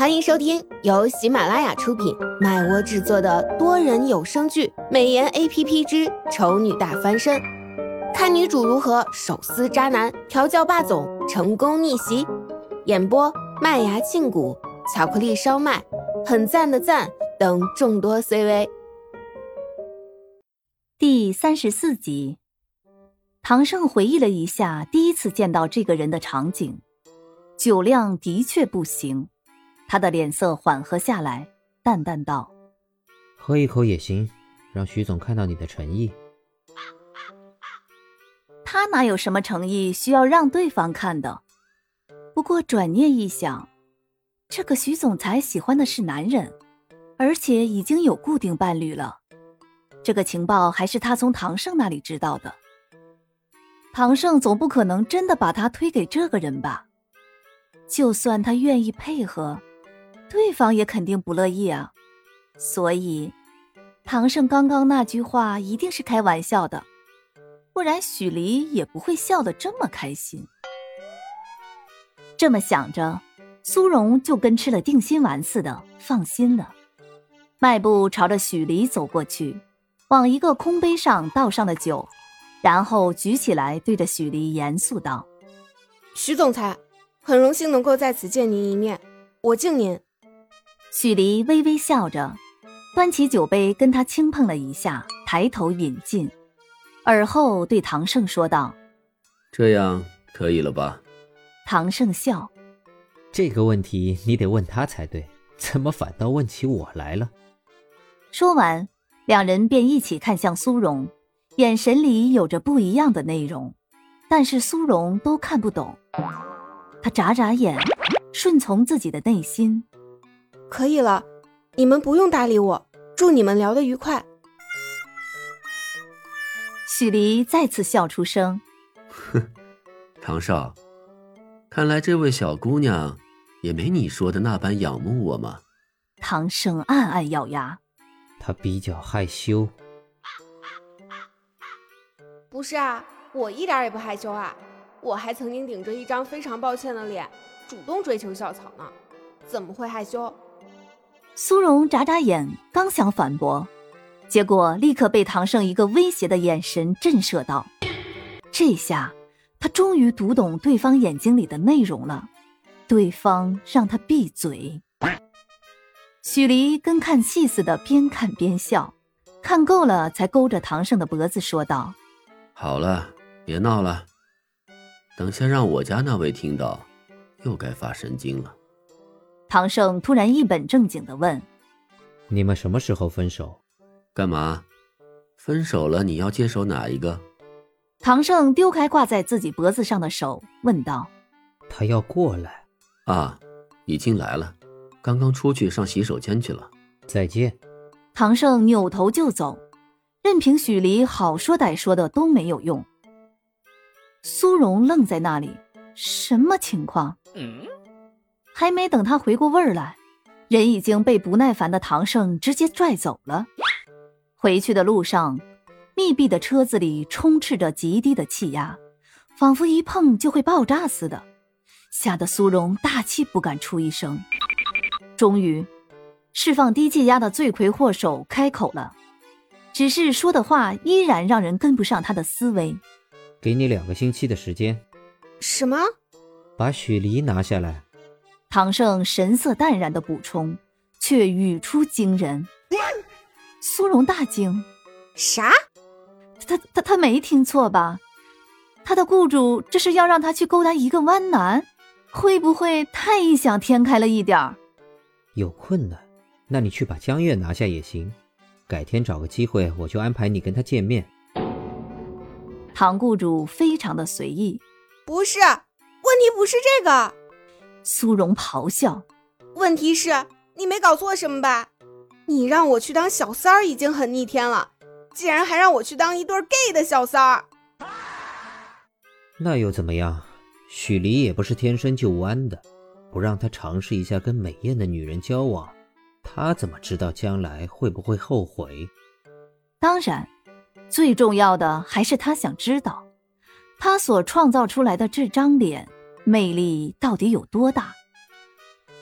欢迎收听由喜马拉雅出品、麦窝制作的多人有声剧《美颜 A P P 之丑女大翻身》，看女主如何手撕渣男、调教霸总、成功逆袭。演播：麦芽庆谷、巧克力烧麦、很赞的赞等众多 C V。第三十四集，唐胜回忆了一下第一次见到这个人的场景，酒量的确不行。他的脸色缓和下来，淡淡道：“喝一口也行，让徐总看到你的诚意。”他哪有什么诚意需要让对方看的？不过转念一想，这个徐总裁喜欢的是男人，而且已经有固定伴侣了。这个情报还是他从唐胜那里知道的。唐胜总不可能真的把他推给这个人吧？就算他愿意配合。对方也肯定不乐意啊，所以唐胜刚刚那句话一定是开玩笑的，不然许离也不会笑得这么开心。这么想着，苏荣就跟吃了定心丸似的放心了，迈步朝着许离走过去，往一个空杯上倒上了酒，然后举起来对着许离严肃道：“许总裁，很荣幸能够在此见您一面，我敬您。”许离微微笑着，端起酒杯跟他轻碰了一下，抬头饮尽，而后对唐胜说道：“这样可以了吧？”唐胜笑：“这个问题你得问他才对，怎么反倒问起我来了？”说完，两人便一起看向苏荣，眼神里有着不一样的内容，但是苏荣都看不懂。他眨眨眼，顺从自己的内心。可以了，你们不用搭理我。祝你们聊得愉快。许离再次笑出声，哼，唐少，看来这位小姑娘也没你说的那般仰慕我嘛。唐生暗暗咬牙，他比较害羞。不是啊，我一点也不害羞啊，我还曾经顶着一张非常抱歉的脸，主动追求校草呢，怎么会害羞？苏荣眨眨眼，刚想反驳，结果立刻被唐胜一个威胁的眼神震慑到。这下他终于读懂对方眼睛里的内容了。对方让他闭嘴。许离跟看戏似的，边看边笑，看够了才勾着唐胜的脖子说道：“好了，别闹了，等下让我家那位听到，又该发神经了。”唐胜突然一本正经的问：“你们什么时候分手？干嘛？分手了你要接手哪一个？”唐胜丢开挂在自己脖子上的手，问道：“他要过来？啊，已经来了，刚刚出去上洗手间去了。再见。”唐胜扭头就走，任凭许离好说歹说的都没有用。苏荣愣在那里，什么情况？嗯。还没等他回过味儿来，人已经被不耐烦的唐胜直接拽走了。回去的路上，密闭的车子里充斥着极低的气压，仿佛一碰就会爆炸似的，吓得苏荣大气不敢出一声。终于，释放低气压的罪魁祸首开口了，只是说的话依然让人跟不上他的思维。给你两个星期的时间。什么？把雪梨拿下来。唐胜神色淡然的补充，却语出惊人。苏荣大惊：“啥？他他他没听错吧？他的雇主这是要让他去勾搭一个弯男？会不会太异想天开了一点儿？有困难，那你去把江月拿下也行。改天找个机会，我就安排你跟他见面。”唐雇主非常的随意：“不是，问题不是这个。”苏荣咆哮：“问题是，你没搞错什么吧？你让我去当小三儿已经很逆天了，竟然还让我去当一对 gay 的小三儿，那又怎么样？许离也不是天生就弯的，不让他尝试一下跟美艳的女人交往，他怎么知道将来会不会后悔？当然，最重要的还是他想知道，他所创造出来的这张脸。”魅力到底有多大？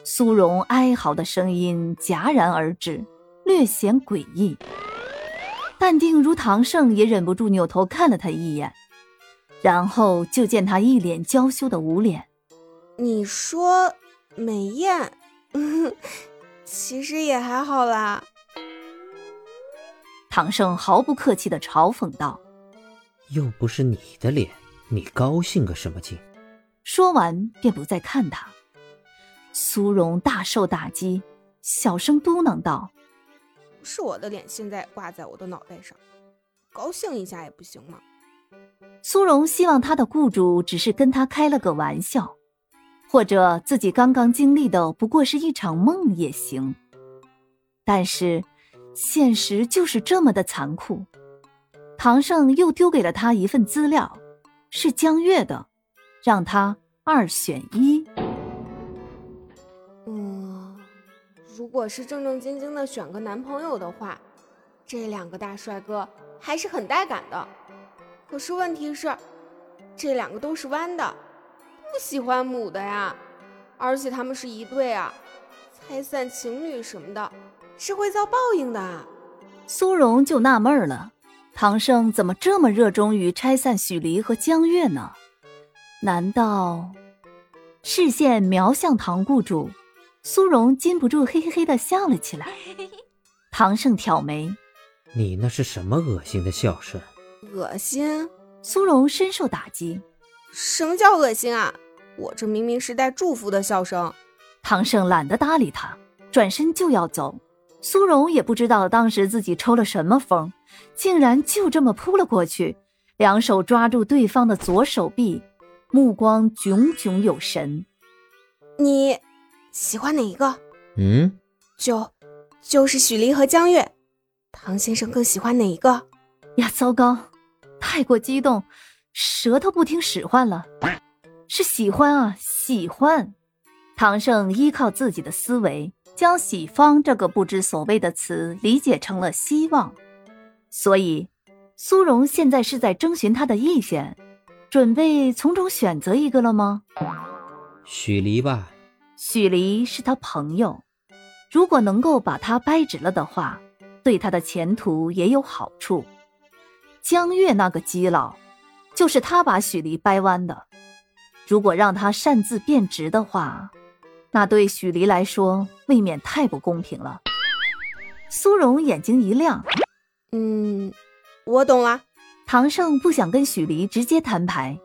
苏荣哀嚎的声音戛然而止，略显诡异。淡定如唐胜也忍不住扭头看了他一眼，然后就见他一脸娇羞的捂脸。你说美艳，其实也还好啦。唐胜毫不客气的嘲讽道：“又不是你的脸，你高兴个什么劲？”说完便不再看他。苏荣大受打击，小声嘟囔道。是我的脸现在挂在我的脑袋上，高兴一下也不行吗？苏荣希望他的雇主只是跟他开了个玩笑，或者自己刚刚经历的不过是一场梦也行。但是，现实就是这么的残酷。唐胜又丢给了他一份资料，是江月的，让他二选一。嗯如果是正正经经的选个男朋友的话，这两个大帅哥还是很带感的。可是问题是，这两个都是弯的，不喜欢母的呀。而且他们是一对啊，拆散情侣什么的，是会遭报应的。苏荣就纳闷了，唐胜怎么这么热衷于拆散许离和江月呢？难道视线瞄向唐雇主？苏荣禁不住嘿嘿嘿的笑了起来。唐胜挑眉：“你那是什么恶心的笑声？”“恶心。”苏荣深受打击。“什么叫恶心啊？我这明明是带祝福的笑声。”唐胜懒得搭理他，转身就要走。苏荣也不知道当时自己抽了什么风，竟然就这么扑了过去，两手抓住对方的左手臂，目光炯炯有神。“你。”喜欢哪一个？嗯，就就是许离和江月。唐先生更喜欢哪一个？呀，糟糕，太过激动，舌头不听使唤了。是喜欢啊，喜欢。唐胜依靠自己的思维，将“喜方”这个不知所谓的词理解成了希望。所以，苏荣现在是在征询他的意见，准备从中选择一个了吗？许离吧。许离是他朋友，如果能够把他掰直了的话，对他的前途也有好处。江月那个基佬，就是他把许离掰弯的。如果让他擅自变直的话，那对许离来说未免太不公平了。苏荣眼睛一亮，嗯，我懂了。唐胜不想跟许离直接摊牌，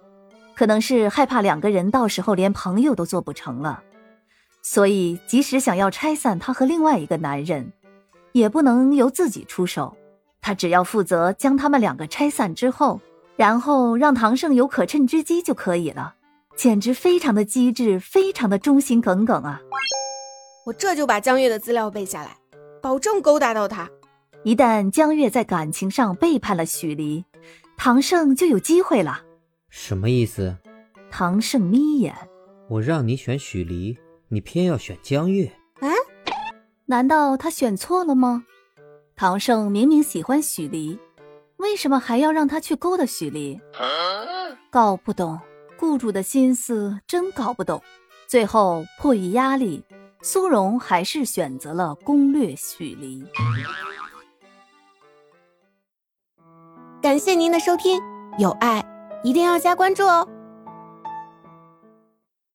可能是害怕两个人到时候连朋友都做不成了。所以，即使想要拆散他和另外一个男人，也不能由自己出手。他只要负责将他们两个拆散之后，然后让唐胜有可趁之机就可以了。简直非常的机智，非常的忠心耿耿啊！我这就把江月的资料背下来，保证勾搭到他。一旦江月在感情上背叛了许离，唐胜就有机会了。什么意思？唐胜眯眼。我让你选许离。你偏要选江月？啊？难道他选错了吗？唐胜明明喜欢许离，为什么还要让他去勾搭许离？搞不懂，雇主的心思真搞不懂。最后迫于压力，苏荣还是选择了攻略许离。感谢您的收听，有爱一定要加关注哦。